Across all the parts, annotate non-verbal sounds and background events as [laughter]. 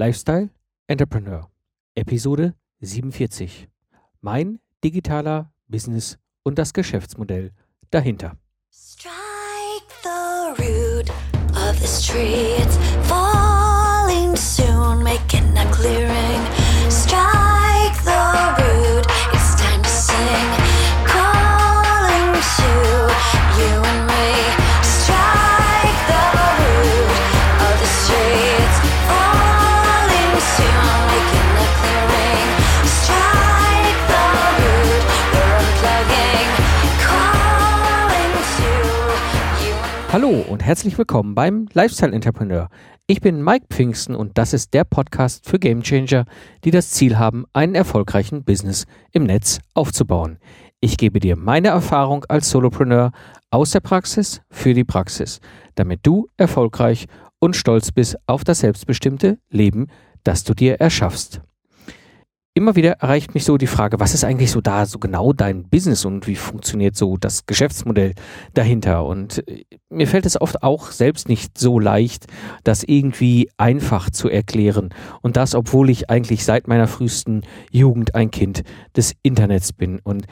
Lifestyle Entrepreneur, Episode 47. Mein digitaler Business und das Geschäftsmodell dahinter. Strike the root of this tree. It's falling soon, making a clearing. Strike Hallo und herzlich willkommen beim Lifestyle Entrepreneur. Ich bin Mike Pfingsten und das ist der Podcast für Gamechanger, die das Ziel haben, einen erfolgreichen Business im Netz aufzubauen. Ich gebe dir meine Erfahrung als Solopreneur aus der Praxis für die Praxis, damit du erfolgreich und stolz bist auf das selbstbestimmte Leben, das du dir erschaffst. Immer wieder erreicht mich so die Frage, was ist eigentlich so da so genau dein Business und wie funktioniert so das Geschäftsmodell dahinter? Und äh, mir fällt es oft auch selbst nicht so leicht, das irgendwie einfach zu erklären. Und das, obwohl ich eigentlich seit meiner frühesten Jugend ein Kind des Internets bin. Und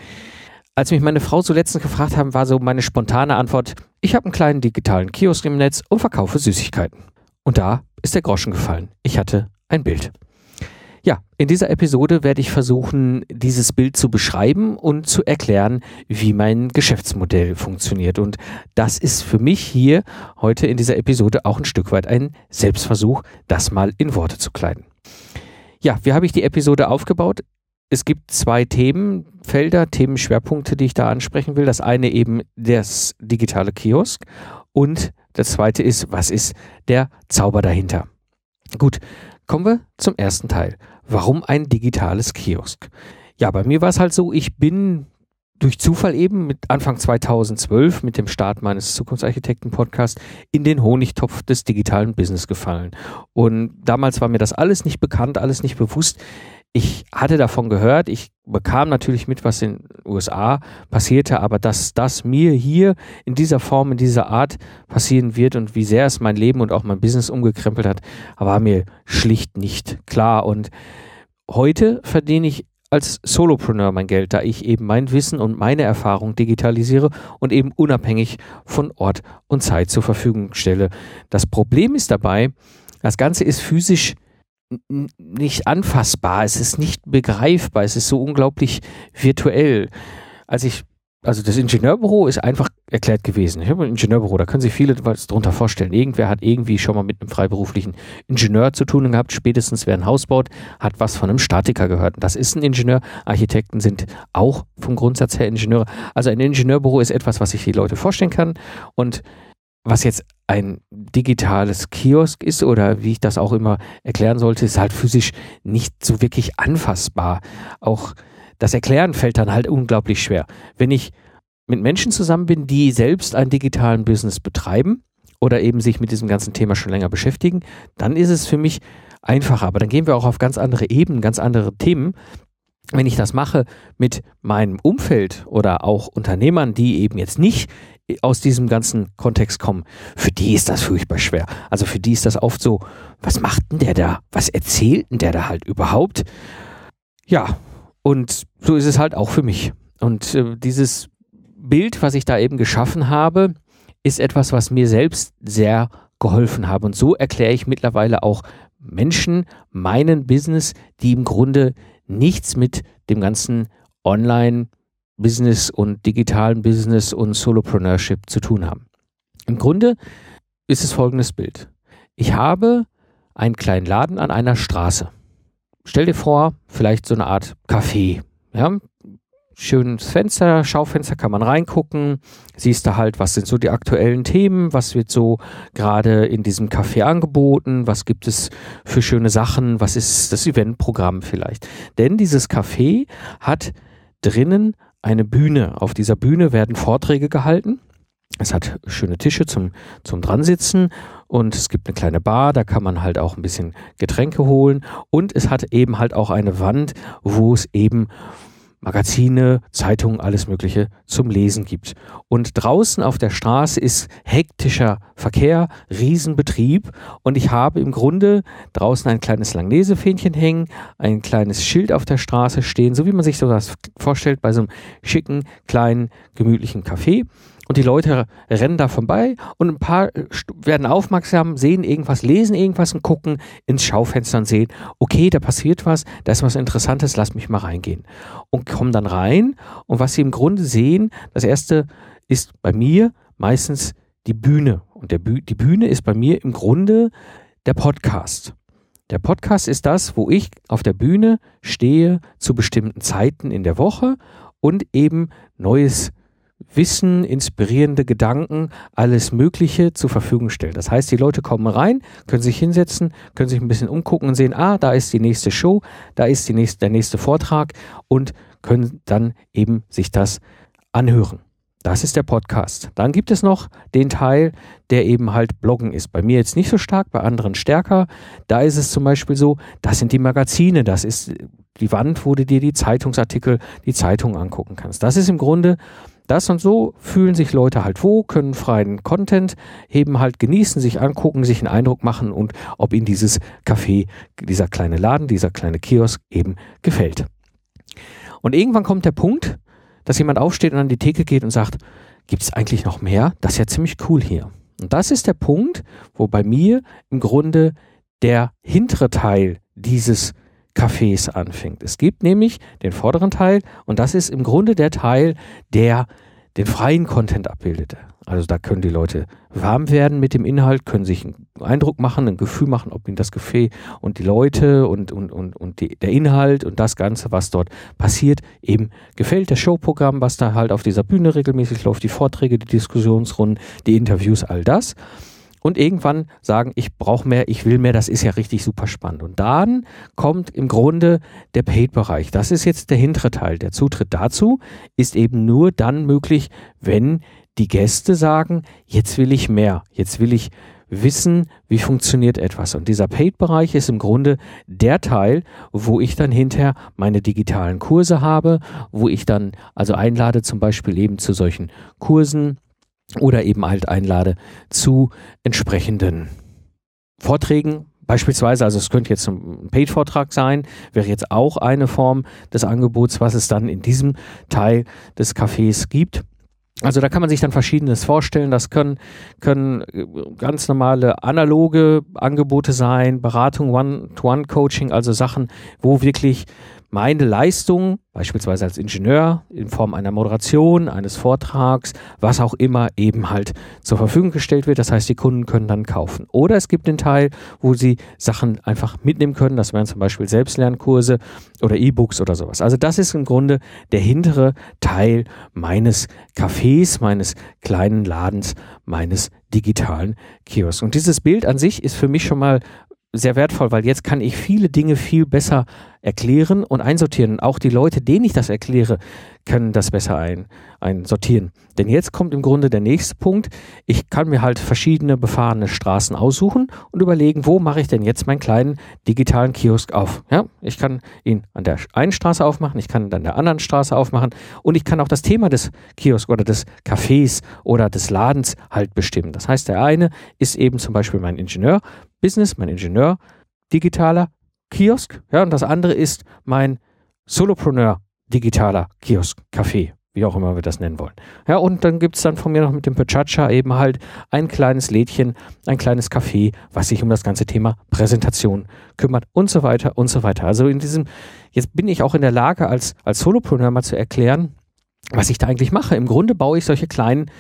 als mich meine Frau so letztens gefragt haben, war so meine spontane Antwort, ich habe einen kleinen digitalen Kiosk im Netz und verkaufe Süßigkeiten. Und da ist der Groschen gefallen. Ich hatte ein Bild. Ja, in dieser Episode werde ich versuchen, dieses Bild zu beschreiben und zu erklären, wie mein Geschäftsmodell funktioniert. Und das ist für mich hier heute in dieser Episode auch ein Stück weit ein Selbstversuch, das mal in Worte zu kleiden. Ja, wie habe ich die Episode aufgebaut? Es gibt zwei Themenfelder, Themenschwerpunkte, die ich da ansprechen will. Das eine eben das digitale Kiosk und das zweite ist, was ist der Zauber dahinter? Gut, kommen wir zum ersten Teil. Warum ein digitales Kiosk? Ja, bei mir war es halt so, ich bin durch Zufall eben mit Anfang 2012 mit dem Start meines Zukunftsarchitekten-Podcasts in den Honigtopf des digitalen Business gefallen. Und damals war mir das alles nicht bekannt, alles nicht bewusst. Ich hatte davon gehört, ich bekam natürlich mit, was in den USA passierte, aber dass das mir hier in dieser Form, in dieser Art passieren wird und wie sehr es mein Leben und auch mein Business umgekrempelt hat, war mir schlicht nicht klar. Und heute verdiene ich als Solopreneur mein Geld, da ich eben mein Wissen und meine Erfahrung digitalisiere und eben unabhängig von Ort und Zeit zur Verfügung stelle. Das Problem ist dabei, das Ganze ist physisch nicht anfassbar, es ist nicht begreifbar, es ist so unglaublich virtuell. Als ich, also das Ingenieurbüro ist einfach erklärt gewesen. Ich habe ein Ingenieurbüro, da können sich viele was drunter vorstellen. Irgendwer hat irgendwie schon mal mit einem freiberuflichen Ingenieur zu tun gehabt, spätestens wer ein Haus baut, hat was von einem Statiker gehört. Das ist ein Ingenieur. Architekten sind auch vom Grundsatz her Ingenieure. Also ein Ingenieurbüro ist etwas, was sich die Leute vorstellen kann und was jetzt ein digitales Kiosk ist oder wie ich das auch immer erklären sollte, ist halt physisch nicht so wirklich anfassbar. Auch das Erklären fällt dann halt unglaublich schwer. Wenn ich mit Menschen zusammen bin, die selbst einen digitalen Business betreiben oder eben sich mit diesem ganzen Thema schon länger beschäftigen, dann ist es für mich einfacher. Aber dann gehen wir auch auf ganz andere Ebenen, ganz andere Themen. Wenn ich das mache mit meinem Umfeld oder auch Unternehmern, die eben jetzt nicht aus diesem ganzen Kontext kommen, für die ist das furchtbar schwer. Also für die ist das oft so, was macht denn der da? Was erzählt denn der da halt überhaupt? Ja, und so ist es halt auch für mich. Und äh, dieses Bild, was ich da eben geschaffen habe, ist etwas, was mir selbst sehr geholfen habe. Und so erkläre ich mittlerweile auch Menschen meinen Business, die im Grunde nichts mit dem ganzen Online-Business und digitalen Business und Solopreneurship zu tun haben. Im Grunde ist es folgendes Bild. Ich habe einen kleinen Laden an einer Straße. Stell dir vor, vielleicht so eine Art Café. Ja, schönes Fenster, Schaufenster kann man reingucken, siehst da halt, was sind so die aktuellen Themen, was wird so gerade in diesem Café angeboten, was gibt es für schöne Sachen, was ist das Eventprogramm vielleicht. Denn dieses Café hat drinnen eine Bühne. Auf dieser Bühne werden Vorträge gehalten. Es hat schöne Tische zum, zum Dransitzen und es gibt eine kleine Bar, da kann man halt auch ein bisschen Getränke holen und es hat eben halt auch eine Wand, wo es eben Magazine, Zeitungen, alles Mögliche zum Lesen gibt. Und draußen auf der Straße ist hektischer Verkehr, Riesenbetrieb und ich habe im Grunde draußen ein kleines Langnese-Fähnchen hängen, ein kleines Schild auf der Straße stehen, so wie man sich sowas vorstellt bei so einem schicken, kleinen, gemütlichen Café. Und die Leute rennen da vorbei und ein paar werden aufmerksam, sehen irgendwas, lesen irgendwas und gucken ins Schaufenster und sehen, okay, da passiert was, da ist was Interessantes, lass mich mal reingehen. Und kommen dann rein und was sie im Grunde sehen, das erste ist bei mir meistens die Bühne. Und der Büh die Bühne ist bei mir im Grunde der Podcast. Der Podcast ist das, wo ich auf der Bühne stehe zu bestimmten Zeiten in der Woche und eben neues Wissen, inspirierende Gedanken, alles Mögliche zur Verfügung stellt. Das heißt, die Leute kommen rein, können sich hinsetzen, können sich ein bisschen umgucken und sehen, ah, da ist die nächste Show, da ist die nächste, der nächste Vortrag und können dann eben sich das anhören. Das ist der Podcast. Dann gibt es noch den Teil, der eben halt Bloggen ist. Bei mir jetzt nicht so stark, bei anderen stärker. Da ist es zum Beispiel so, das sind die Magazine, das ist die Wand, wo du dir die Zeitungsartikel, die Zeitung angucken kannst. Das ist im Grunde das und so fühlen sich Leute halt wo, können freien Content heben, halt genießen, sich angucken, sich einen Eindruck machen und ob ihnen dieses Café, dieser kleine Laden, dieser kleine Kiosk eben gefällt. Und irgendwann kommt der Punkt, dass jemand aufsteht und an die Theke geht und sagt, gibt es eigentlich noch mehr? Das ist ja ziemlich cool hier. Und das ist der Punkt, wo bei mir im Grunde der hintere Teil dieses Cafés anfängt. Es gibt nämlich den vorderen Teil und das ist im Grunde der Teil, der den freien Content abbildet. Also da können die Leute warm werden mit dem Inhalt, können sich einen Eindruck machen, ein Gefühl machen, ob ihnen das Café und die Leute und, und, und, und die, der Inhalt und das Ganze, was dort passiert, eben gefällt. Das Showprogramm, was da halt auf dieser Bühne regelmäßig läuft, die Vorträge, die Diskussionsrunden, die Interviews, all das und irgendwann sagen, ich brauche mehr, ich will mehr, das ist ja richtig super spannend. Und dann kommt im Grunde der Paid-Bereich. Das ist jetzt der hintere Teil. Der Zutritt dazu ist eben nur dann möglich, wenn die Gäste sagen, jetzt will ich mehr, jetzt will ich wissen, wie funktioniert etwas. Und dieser Paid-Bereich ist im Grunde der Teil, wo ich dann hinterher meine digitalen Kurse habe, wo ich dann also einlade zum Beispiel eben zu solchen Kursen, oder eben halt einlade zu entsprechenden Vorträgen. Beispielsweise, also es könnte jetzt ein Paid-Vortrag sein, wäre jetzt auch eine Form des Angebots, was es dann in diesem Teil des Cafés gibt. Also da kann man sich dann verschiedenes vorstellen. Das können, können ganz normale analoge Angebote sein, Beratung, One-to-One-Coaching, also Sachen, wo wirklich meine Leistung, beispielsweise als Ingenieur, in Form einer Moderation, eines Vortrags, was auch immer eben halt zur Verfügung gestellt wird. Das heißt, die Kunden können dann kaufen. Oder es gibt den Teil, wo sie Sachen einfach mitnehmen können. Das wären zum Beispiel Selbstlernkurse oder E-Books oder sowas. Also das ist im Grunde der hintere Teil meines Cafés, meines kleinen Ladens, meines digitalen Kiosks. Und dieses Bild an sich ist für mich schon mal sehr wertvoll, weil jetzt kann ich viele Dinge viel besser erklären und einsortieren. Auch die Leute, denen ich das erkläre, können das besser ein, einsortieren. Denn jetzt kommt im Grunde der nächste Punkt. Ich kann mir halt verschiedene befahrene Straßen aussuchen und überlegen, wo mache ich denn jetzt meinen kleinen digitalen Kiosk auf. Ja, ich kann ihn an der einen Straße aufmachen, ich kann ihn an der anderen Straße aufmachen und ich kann auch das Thema des Kiosks oder des Cafés oder des Ladens halt bestimmen. Das heißt, der eine ist eben zum Beispiel mein Ingenieur, Business, mein Ingenieur, digitaler Kiosk. Ja, und das andere ist mein Solopreneur digitaler Kiosk, Café, wie auch immer wir das nennen wollen. Ja, und dann gibt es dann von mir noch mit dem Pachacha eben halt ein kleines Lädchen, ein kleines Café, was sich um das ganze Thema Präsentation kümmert und so weiter und so weiter. Also in diesem, jetzt bin ich auch in der Lage, als, als Solopreneur mal zu erklären, was ich da eigentlich mache. Im Grunde baue ich solche kleinen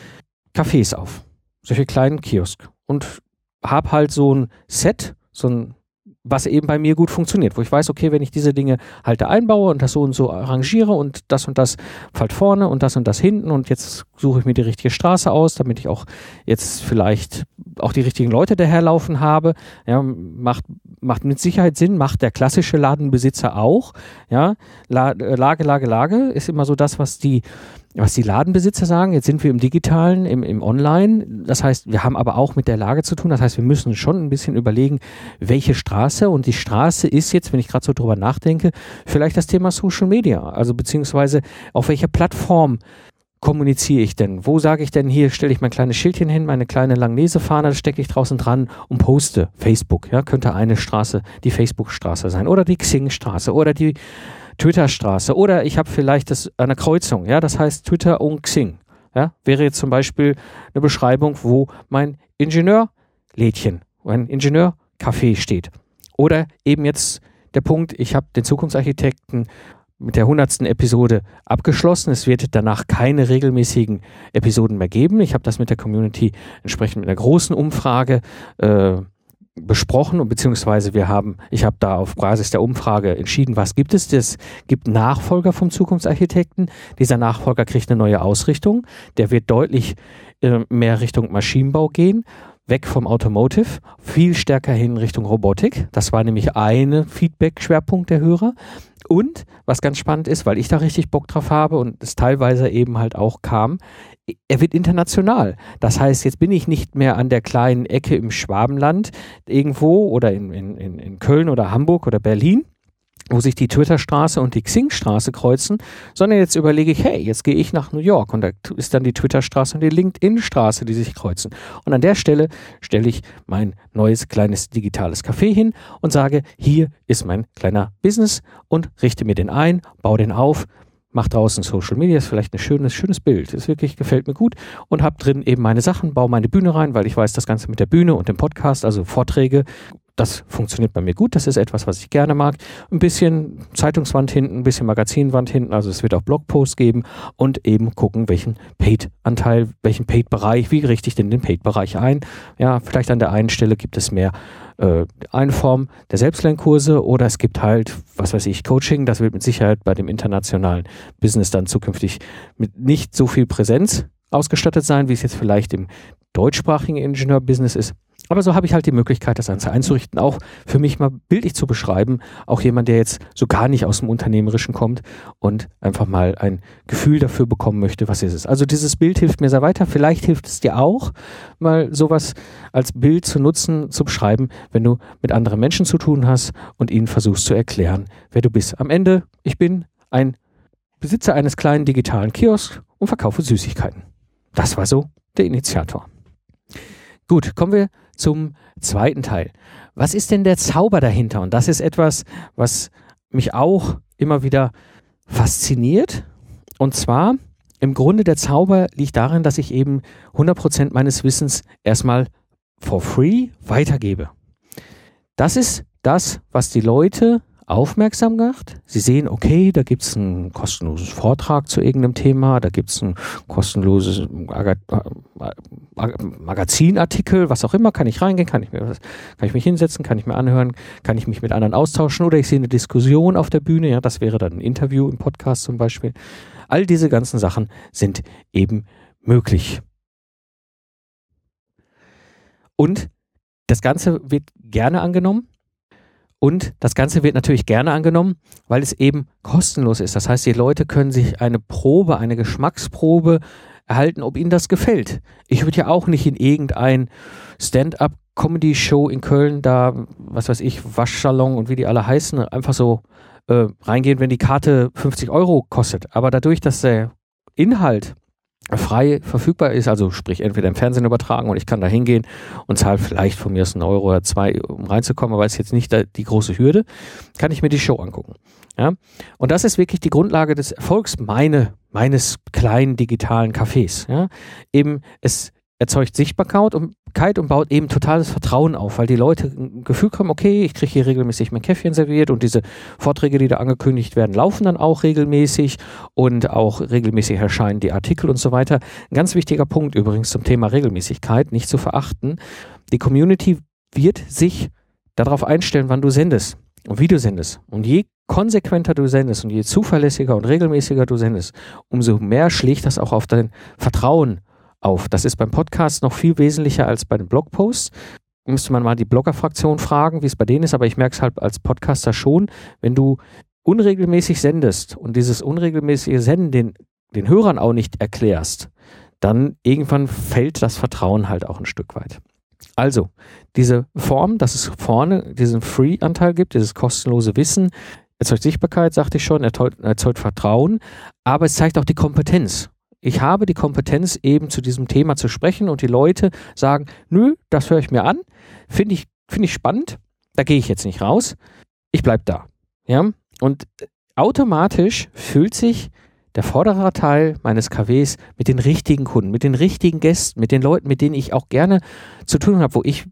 Cafés auf, solche kleinen Kiosk und habe halt so ein Set, so ein was eben bei mir gut funktioniert, wo ich weiß, okay, wenn ich diese Dinge halt da einbaue und das so und so arrangiere und das und das fällt vorne und das und das hinten und jetzt suche ich mir die richtige Straße aus, damit ich auch jetzt vielleicht auch die richtigen Leute daherlaufen habe, ja, macht, macht mit Sicherheit Sinn, macht der klassische Ladenbesitzer auch, ja, Lage, Lage, Lage ist immer so das, was die was die Ladenbesitzer sagen. Jetzt sind wir im Digitalen, im, im Online. Das heißt, wir haben aber auch mit der Lage zu tun. Das heißt, wir müssen schon ein bisschen überlegen, welche Straße. Und die Straße ist jetzt, wenn ich gerade so drüber nachdenke, vielleicht das Thema Social Media. Also beziehungsweise auf welcher Plattform kommuniziere ich denn? Wo sage ich denn hier, stelle ich mein kleines Schildchen hin, meine kleine Langnese-Fahne, stecke ich draußen dran und poste. Facebook, ja, könnte eine Straße die Facebook-Straße sein oder die Xing-Straße oder die Twitter-Straße oder ich habe vielleicht das, eine Kreuzung, ja, das heißt Twitter und Xing. Ja, wäre jetzt zum Beispiel eine Beschreibung, wo mein Ingenieurlädchen, mein Ingenieurcafé steht. Oder eben jetzt der Punkt, ich habe den Zukunftsarchitekten mit der hundertsten Episode abgeschlossen. Es wird danach keine regelmäßigen Episoden mehr geben. Ich habe das mit der Community entsprechend mit einer großen Umfrage äh, besprochen und beziehungsweise wir haben, ich habe da auf Basis der Umfrage entschieden, was gibt es. Es gibt Nachfolger vom Zukunftsarchitekten. Dieser Nachfolger kriegt eine neue Ausrichtung. Der wird deutlich äh, mehr Richtung Maschinenbau gehen weg vom Automotive, viel stärker hin Richtung Robotik. Das war nämlich eine Feedback-Schwerpunkt der Hörer. Und was ganz spannend ist, weil ich da richtig Bock drauf habe und es teilweise eben halt auch kam, er wird international. Das heißt, jetzt bin ich nicht mehr an der kleinen Ecke im Schwabenland irgendwo oder in, in, in Köln oder Hamburg oder Berlin, wo sich die Twitterstraße und die Xing-Straße kreuzen, sondern jetzt überlege ich, hey, jetzt gehe ich nach New York und da ist dann die Twitterstraße und die LinkedIn-Straße, die sich kreuzen. Und an der Stelle stelle ich mein neues kleines digitales Café hin und sage, hier ist mein kleiner Business und richte mir den ein, baue den auf, mache draußen Social Media, ist vielleicht ein schönes, schönes Bild, ist wirklich, gefällt mir gut. Und habe drin eben meine Sachen, baue meine Bühne rein, weil ich weiß, das Ganze mit der Bühne und dem Podcast, also Vorträge, das funktioniert bei mir gut, das ist etwas, was ich gerne mag. Ein bisschen Zeitungswand hinten, ein bisschen Magazinwand hinten, also es wird auch Blogposts geben und eben gucken, welchen Paid-Anteil, welchen Paid-Bereich, wie richte ich denn den Paid-Bereich ein. Ja, vielleicht an der einen Stelle gibt es mehr äh, eine Form der Selbstlernkurse oder es gibt halt, was weiß ich, Coaching. Das wird mit Sicherheit bei dem internationalen Business dann zukünftig mit nicht so viel Präsenz ausgestattet sein, wie es jetzt vielleicht im deutschsprachigen Ingenieurbusiness ist. Aber so habe ich halt die Möglichkeit, das Ganze einzurichten, auch für mich mal bildlich zu beschreiben. Auch jemand, der jetzt so gar nicht aus dem Unternehmerischen kommt und einfach mal ein Gefühl dafür bekommen möchte, was ist es. Also dieses Bild hilft mir sehr weiter. Vielleicht hilft es dir auch, mal sowas als Bild zu nutzen, zu beschreiben, wenn du mit anderen Menschen zu tun hast und ihnen versuchst zu erklären, wer du bist. Am Ende, ich bin ein Besitzer eines kleinen digitalen Kiosks und verkaufe Süßigkeiten. Das war so der Initiator. Gut, kommen wir zum zweiten Teil. Was ist denn der Zauber dahinter? Und das ist etwas, was mich auch immer wieder fasziniert. Und zwar, im Grunde der Zauber liegt darin, dass ich eben 100% meines Wissens erstmal for free weitergebe. Das ist das, was die Leute aufmerksam gemacht. Sie sehen, okay, da gibt es einen kostenlosen Vortrag zu irgendeinem Thema, da gibt es ein kostenloses Magazinartikel, was auch immer, kann ich reingehen, kann ich, mir, kann ich mich hinsetzen, kann ich mir anhören, kann ich mich mit anderen austauschen oder ich sehe eine Diskussion auf der Bühne, ja, das wäre dann ein Interview im Podcast zum Beispiel. All diese ganzen Sachen sind eben möglich. Und das Ganze wird gerne angenommen. Und das Ganze wird natürlich gerne angenommen, weil es eben kostenlos ist. Das heißt, die Leute können sich eine Probe, eine Geschmacksprobe erhalten, ob ihnen das gefällt. Ich würde ja auch nicht in irgendein Stand-up Comedy Show in Köln da, was weiß ich, Waschsalon und wie die alle heißen, einfach so äh, reingehen, wenn die Karte 50 Euro kostet. Aber dadurch, dass der Inhalt frei verfügbar ist, also sprich entweder im Fernsehen übertragen und ich kann da hingehen und zahle vielleicht von mir aus einen Euro oder zwei, um reinzukommen, aber ist jetzt nicht die große Hürde, kann ich mir die Show angucken. Ja? Und das ist wirklich die Grundlage des Erfolgs meine, meines kleinen digitalen Cafés. Ja? Eben es erzeugt Sichtbarkeit und, und baut eben totales Vertrauen auf, weil die Leute ein Gefühl haben, okay, ich kriege hier regelmäßig mein Käffchen serviert und diese Vorträge, die da angekündigt werden, laufen dann auch regelmäßig und auch regelmäßig erscheinen die Artikel und so weiter. Ein ganz wichtiger Punkt übrigens zum Thema Regelmäßigkeit, nicht zu verachten. Die Community wird sich darauf einstellen, wann du sendest und wie du sendest. Und je konsequenter du sendest und je zuverlässiger und regelmäßiger du sendest, umso mehr schlägt das auch auf dein Vertrauen auf. Das ist beim Podcast noch viel wesentlicher als bei den Blogposts. Müsste man mal die Blogger-Fraktion fragen, wie es bei denen ist, aber ich merke es halt als Podcaster schon, wenn du unregelmäßig sendest und dieses unregelmäßige Senden den den Hörern auch nicht erklärst, dann irgendwann fällt das Vertrauen halt auch ein Stück weit. Also, diese Form, dass es vorne diesen Free-Anteil gibt, dieses kostenlose Wissen, erzeugt Sichtbarkeit, sagte ich schon, erzeugt, erzeugt Vertrauen, aber es zeigt auch die Kompetenz. Ich habe die Kompetenz, eben zu diesem Thema zu sprechen und die Leute sagen, nö, das höre ich mir an, finde ich, finde ich spannend, da gehe ich jetzt nicht raus, ich bleibe da. Ja, und automatisch fühlt sich der vordere Teil meines KWs mit den richtigen Kunden, mit den richtigen Gästen, mit den Leuten, mit denen ich auch gerne zu tun habe, wo ich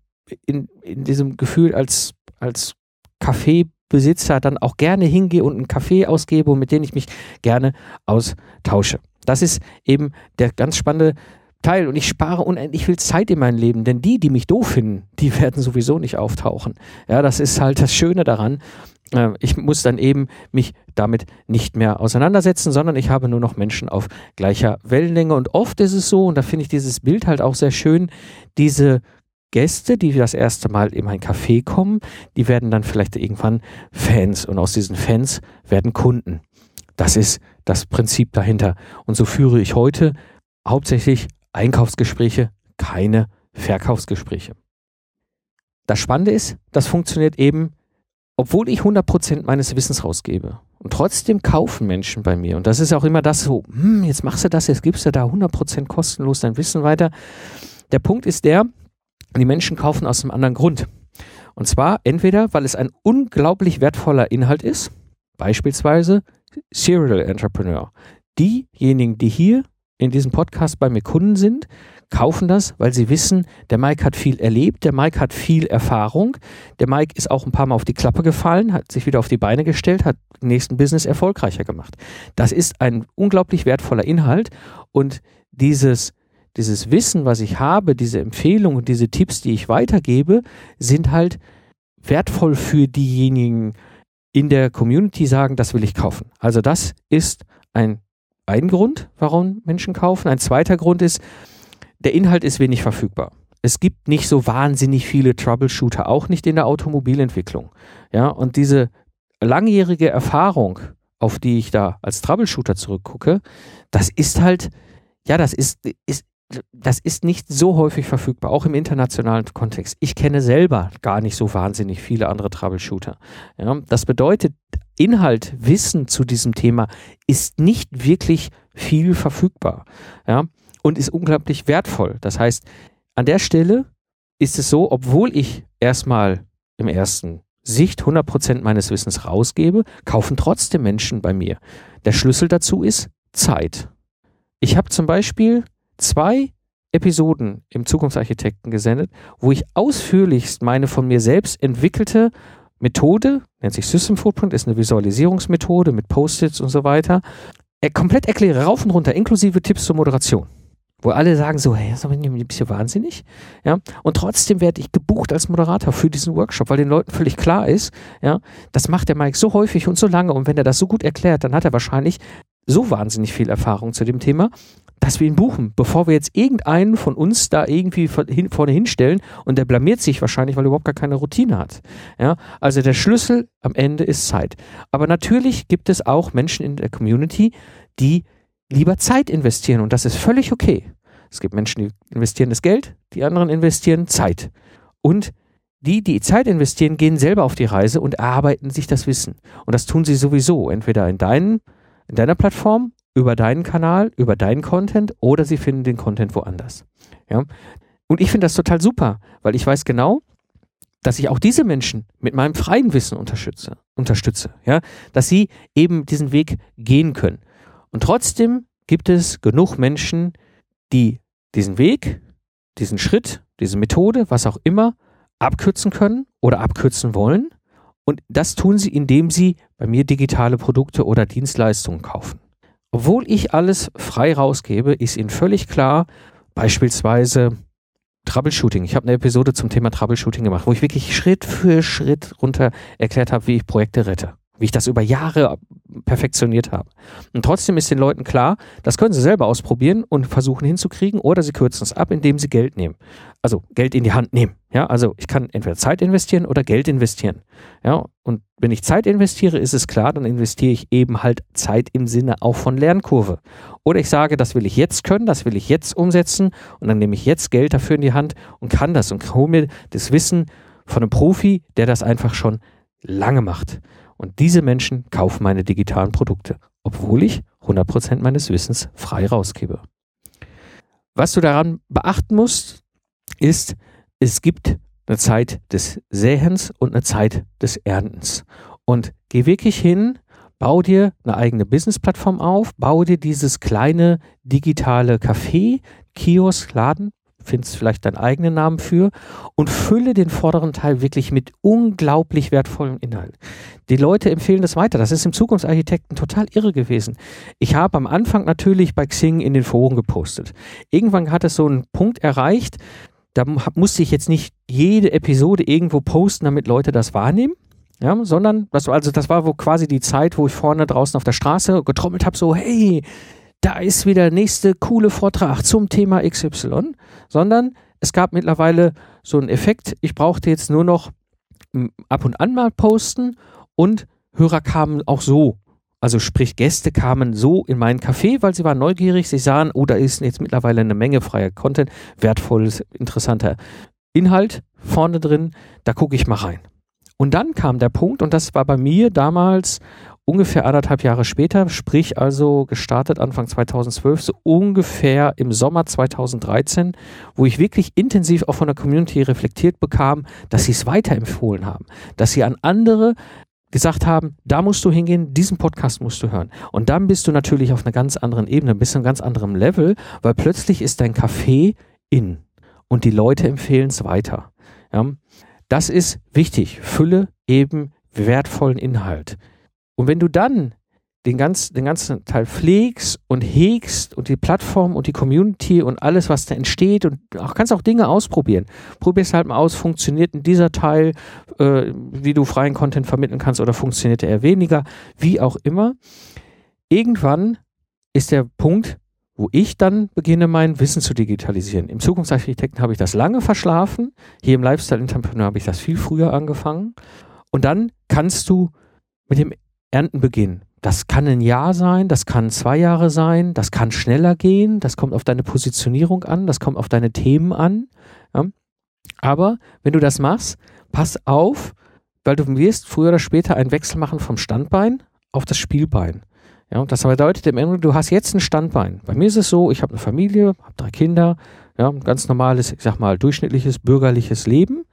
in, in diesem Gefühl als, als Kaffeebesitzer dann auch gerne hingehe und einen Kaffee ausgebe und mit denen ich mich gerne austausche. Das ist eben der ganz spannende Teil und ich spare unendlich viel Zeit in meinem Leben, denn die, die mich doof finden, die [laughs] werden sowieso nicht auftauchen. Ja, das ist halt das Schöne daran. Äh, ich muss dann eben mich damit nicht mehr auseinandersetzen, sondern ich habe nur noch Menschen auf gleicher Wellenlänge. Und oft ist es so, und da finde ich dieses Bild halt auch sehr schön, diese Gäste, die das erste Mal in mein Café kommen, die werden dann vielleicht irgendwann Fans und aus diesen Fans werden Kunden. Das ist das Prinzip dahinter. Und so führe ich heute hauptsächlich Einkaufsgespräche, keine Verkaufsgespräche. Das Spannende ist, das funktioniert eben obwohl ich 100% meines Wissens rausgebe. Und trotzdem kaufen Menschen bei mir. Und das ist auch immer das so, hm, jetzt machst du das, jetzt gibst du da 100% kostenlos dein Wissen weiter. Der Punkt ist der, die Menschen kaufen aus einem anderen Grund. Und zwar entweder, weil es ein unglaublich wertvoller Inhalt ist, beispielsweise Serial Entrepreneur. Diejenigen, die hier in diesem Podcast bei mir Kunden sind, kaufen das, weil sie wissen, der Mike hat viel erlebt, der Mike hat viel Erfahrung, der Mike ist auch ein paar Mal auf die Klappe gefallen, hat sich wieder auf die Beine gestellt, hat den nächsten Business erfolgreicher gemacht. Das ist ein unglaublich wertvoller Inhalt und dieses dieses Wissen, was ich habe, diese Empfehlungen diese Tipps, die ich weitergebe, sind halt wertvoll für diejenigen in der Community sagen, das will ich kaufen. Also das ist ein ein Grund, warum Menschen kaufen. Ein zweiter Grund ist, der Inhalt ist wenig verfügbar. Es gibt nicht so wahnsinnig viele Troubleshooter, auch nicht in der Automobilentwicklung. Ja, und diese langjährige Erfahrung, auf die ich da als Troubleshooter zurückgucke, das ist halt, ja, das ist, ist, das ist nicht so häufig verfügbar, auch im internationalen Kontext. Ich kenne selber gar nicht so wahnsinnig viele andere Troubleshooter. Ja, das bedeutet, Inhalt, Wissen zu diesem Thema ist nicht wirklich viel verfügbar. Ja, und ist unglaublich wertvoll. Das heißt, an der Stelle ist es so, obwohl ich erstmal im ersten Sicht 100% meines Wissens rausgebe, kaufen trotzdem Menschen bei mir. Der Schlüssel dazu ist Zeit. Ich habe zum Beispiel zwei Episoden im Zukunftsarchitekten gesendet, wo ich ausführlichst meine von mir selbst entwickelte Methode, nennt sich System Footprint, ist eine Visualisierungsmethode mit Post-its und so weiter, er komplett erkläre, rauf und runter, inklusive Tipps zur Moderation. Wo alle sagen so, hey, das ist ein bisschen wahnsinnig. Ja, und trotzdem werde ich gebucht als Moderator für diesen Workshop, weil den Leuten völlig klar ist, ja, das macht der Mike so häufig und so lange und wenn er das so gut erklärt, dann hat er wahrscheinlich so wahnsinnig viel Erfahrung zu dem Thema, dass wir ihn buchen, bevor wir jetzt irgendeinen von uns da irgendwie vorne hinstellen und der blamiert sich wahrscheinlich, weil er überhaupt gar keine Routine hat. Ja, also der Schlüssel am Ende ist Zeit. Aber natürlich gibt es auch Menschen in der Community, die lieber Zeit investieren und das ist völlig okay. Es gibt Menschen, die investieren das Geld, die anderen investieren Zeit. Und die, die Zeit investieren, gehen selber auf die Reise und erarbeiten sich das Wissen. Und das tun sie sowieso, entweder in, deinen, in deiner Plattform über deinen Kanal, über deinen Content oder sie finden den Content woanders. Ja? Und ich finde das total super, weil ich weiß genau, dass ich auch diese Menschen mit meinem freien Wissen unterstütze, unterstütze, ja, dass sie eben diesen Weg gehen können. Und trotzdem gibt es genug Menschen, die diesen Weg, diesen Schritt, diese Methode, was auch immer, abkürzen können oder abkürzen wollen. Und das tun sie, indem sie bei mir digitale Produkte oder Dienstleistungen kaufen. Obwohl ich alles frei rausgebe, ist Ihnen völlig klar, beispielsweise Troubleshooting. Ich habe eine Episode zum Thema Troubleshooting gemacht, wo ich wirklich Schritt für Schritt runter erklärt habe, wie ich Projekte rette. Wie ich das über Jahre perfektioniert habe. Und trotzdem ist den Leuten klar, das können sie selber ausprobieren und versuchen hinzukriegen oder sie kürzen es ab, indem sie Geld nehmen. Also Geld in die Hand nehmen. Ja, also ich kann entweder Zeit investieren oder Geld investieren. Ja, und wenn ich Zeit investiere, ist es klar, dann investiere ich eben halt Zeit im Sinne auch von Lernkurve. Oder ich sage, das will ich jetzt können, das will ich jetzt umsetzen und dann nehme ich jetzt Geld dafür in die Hand und kann das und hole mir das Wissen von einem Profi, der das einfach schon lange macht. Und diese Menschen kaufen meine digitalen Produkte, obwohl ich 100% meines Wissens frei rausgebe. Was du daran beachten musst, ist, es gibt eine Zeit des Sähens und eine Zeit des Erntens. Und geh wirklich hin, bau dir eine eigene Business-Plattform auf, bau dir dieses kleine digitale Café, Kiosk, Laden, findest vielleicht deinen eigenen Namen für und fülle den vorderen Teil wirklich mit unglaublich wertvollem Inhalt. Die Leute empfehlen das weiter. Das ist im Zukunftsarchitekten total irre gewesen. Ich habe am Anfang natürlich bei Xing in den Foren gepostet. Irgendwann hat es so einen Punkt erreicht, da musste ich jetzt nicht jede Episode irgendwo posten, damit Leute das wahrnehmen. Ja, sondern das, also das war wo quasi die Zeit, wo ich vorne draußen auf der Straße getrommelt habe, so, hey, da ist wieder der nächste coole Vortrag zum Thema XY, sondern es gab mittlerweile so einen Effekt, ich brauchte jetzt nur noch ab und an mal posten und Hörer kamen auch so. Also sprich, Gäste kamen so in meinen Café, weil sie waren neugierig, sie sahen, oh, da ist jetzt mittlerweile eine Menge freier Content, wertvolles, interessanter Inhalt vorne drin, da gucke ich mal rein. Und dann kam der Punkt, und das war bei mir damals ungefähr anderthalb Jahre später, sprich also gestartet Anfang 2012, so ungefähr im Sommer 2013, wo ich wirklich intensiv auch von der Community reflektiert bekam, dass sie es weiterempfohlen haben, dass sie an andere gesagt haben, da musst du hingehen, diesen Podcast musst du hören. Und dann bist du natürlich auf einer ganz anderen Ebene, bist auf einem ganz anderen Level, weil plötzlich ist dein Café in und die Leute empfehlen es weiter. Ja? Das ist wichtig. Fülle eben wertvollen Inhalt. Und wenn du dann den, ganz, den ganzen Teil pflegst und hegst und die Plattform und die Community und alles, was da entsteht und auch kannst auch Dinge ausprobieren. Probier es halt mal aus, funktioniert in dieser Teil, äh, wie du freien Content vermitteln kannst oder funktioniert er weniger, wie auch immer. Irgendwann ist der Punkt, wo ich dann beginne, mein Wissen zu digitalisieren. Im Zukunftsarchitekten habe ich das lange verschlafen. Hier im Lifestyle Entrepreneur habe ich das viel früher angefangen. Und dann kannst du mit dem Ernten beginnen. Das kann ein Jahr sein, das kann zwei Jahre sein, das kann schneller gehen, das kommt auf deine Positionierung an, das kommt auf deine Themen an. Ja. Aber wenn du das machst, pass auf, weil du wirst früher oder später einen Wechsel machen vom Standbein auf das Spielbein. Ja, das bedeutet im Endeffekt, du hast jetzt ein Standbein. Bei mir ist es so, ich habe eine Familie, habe drei Kinder, ja, ein ganz normales, ich sag mal, durchschnittliches bürgerliches Leben.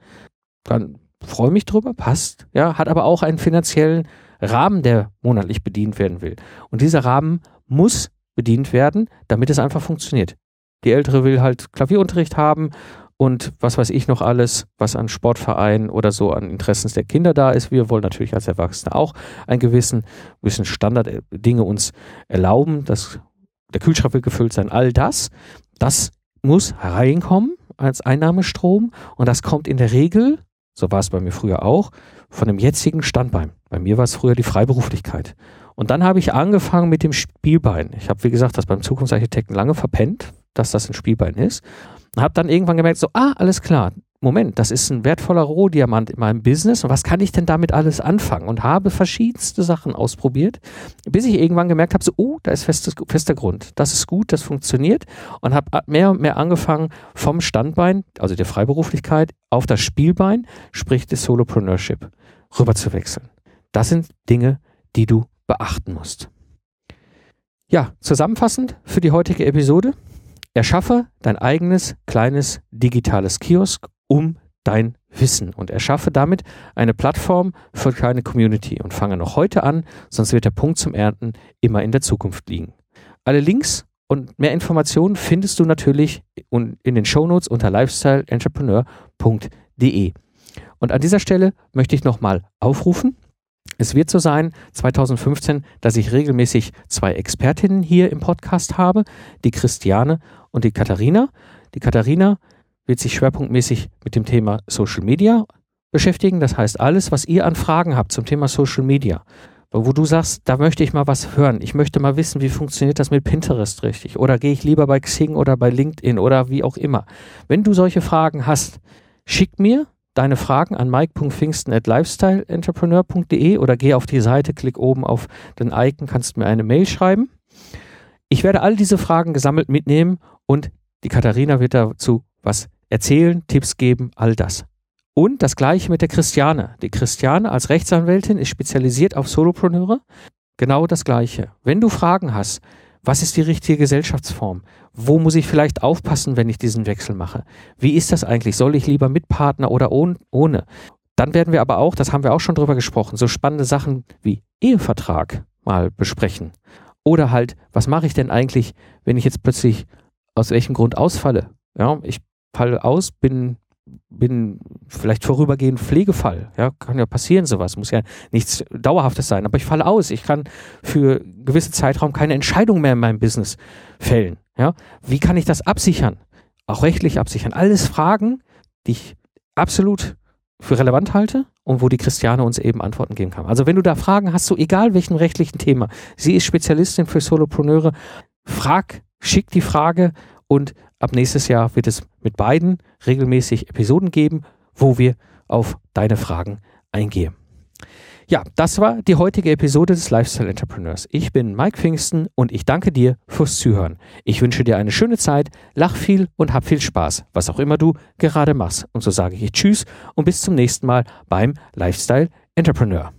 Dann freue mich drüber, passt, ja, hat aber auch einen finanziellen Rahmen, der monatlich bedient werden will. Und dieser Rahmen muss bedient werden, damit es einfach funktioniert. Die Ältere will halt Klavierunterricht haben und was weiß ich noch alles, was an Sportvereinen oder so an Interessen der Kinder da ist. Wir wollen natürlich als Erwachsene auch einen gewissen, gewissen Standarddinge uns erlauben, dass der Kühlschrank will gefüllt sein. All das, das muss reinkommen als Einnahmestrom und das kommt in der Regel, so war es bei mir früher auch, von dem jetzigen Standbein. Bei mir war es früher die Freiberuflichkeit. Und dann habe ich angefangen mit dem Spielbein. Ich habe, wie gesagt, das beim Zukunftsarchitekten lange verpennt, dass das ein Spielbein ist. Und habe dann irgendwann gemerkt, so, ah, alles klar, Moment, das ist ein wertvoller Rohdiamant in meinem Business und was kann ich denn damit alles anfangen? Und habe verschiedenste Sachen ausprobiert, bis ich irgendwann gemerkt habe, so, oh, da ist festes, fester Grund. Das ist gut, das funktioniert und habe mehr und mehr angefangen vom Standbein, also der Freiberuflichkeit, auf das Spielbein, sprich des Solopreneurship, rüber zu wechseln. Das sind Dinge, die du beachten musst. Ja, zusammenfassend für die heutige Episode. Erschaffe dein eigenes kleines digitales Kiosk um dein Wissen und erschaffe damit eine Plattform für kleine Community und fange noch heute an, sonst wird der Punkt zum Ernten immer in der Zukunft liegen. Alle Links und mehr Informationen findest du natürlich in den Shownotes unter lifestyleentrepreneur.de. Und an dieser Stelle möchte ich nochmal aufrufen, es wird so sein, 2015, dass ich regelmäßig zwei Expertinnen hier im Podcast habe, die Christiane und die Katharina. Die Katharina wird sich schwerpunktmäßig mit dem Thema Social Media beschäftigen. Das heißt, alles, was ihr an Fragen habt zum Thema Social Media, wo du sagst, da möchte ich mal was hören. Ich möchte mal wissen, wie funktioniert das mit Pinterest richtig? Oder gehe ich lieber bei Xing oder bei LinkedIn oder wie auch immer. Wenn du solche Fragen hast, schick mir deine Fragen an mike.pfingsten at lifestyleentrepreneur.de oder geh auf die Seite, klick oben auf den Icon, kannst mir eine Mail schreiben. Ich werde all diese Fragen gesammelt mitnehmen und die Katharina wird dazu was erzählen, Tipps geben, all das. Und das gleiche mit der Christiane. Die Christiane als Rechtsanwältin ist spezialisiert auf Solopreneure. Genau das gleiche. Wenn du Fragen hast, was ist die richtige Gesellschaftsform? Wo muss ich vielleicht aufpassen, wenn ich diesen Wechsel mache? Wie ist das eigentlich? Soll ich lieber mit Partner oder ohne? Dann werden wir aber auch, das haben wir auch schon drüber gesprochen, so spannende Sachen wie Ehevertrag mal besprechen. Oder halt, was mache ich denn eigentlich, wenn ich jetzt plötzlich aus welchem Grund ausfalle? Ja, ich falle aus, bin bin vielleicht vorübergehend Pflegefall. Ja, kann ja passieren sowas, muss ja nichts Dauerhaftes sein. Aber ich falle aus. Ich kann für gewisse Zeitraum keine Entscheidung mehr in meinem Business fällen. Ja, wie kann ich das absichern? Auch rechtlich absichern. Alles Fragen, die ich absolut für relevant halte und wo die Christiane uns eben Antworten geben kann. Also wenn du da Fragen hast, so egal welchen rechtlichen Thema, sie ist Spezialistin für Solopreneure, frag, schick die Frage und ab nächstes Jahr wird es mit beiden regelmäßig Episoden geben, wo wir auf deine Fragen eingehen. Ja, das war die heutige Episode des Lifestyle Entrepreneurs. Ich bin Mike Pfingsten und ich danke dir fürs Zuhören. Ich wünsche dir eine schöne Zeit, lach viel und hab viel Spaß, was auch immer du gerade machst. Und so sage ich Tschüss und bis zum nächsten Mal beim Lifestyle Entrepreneur.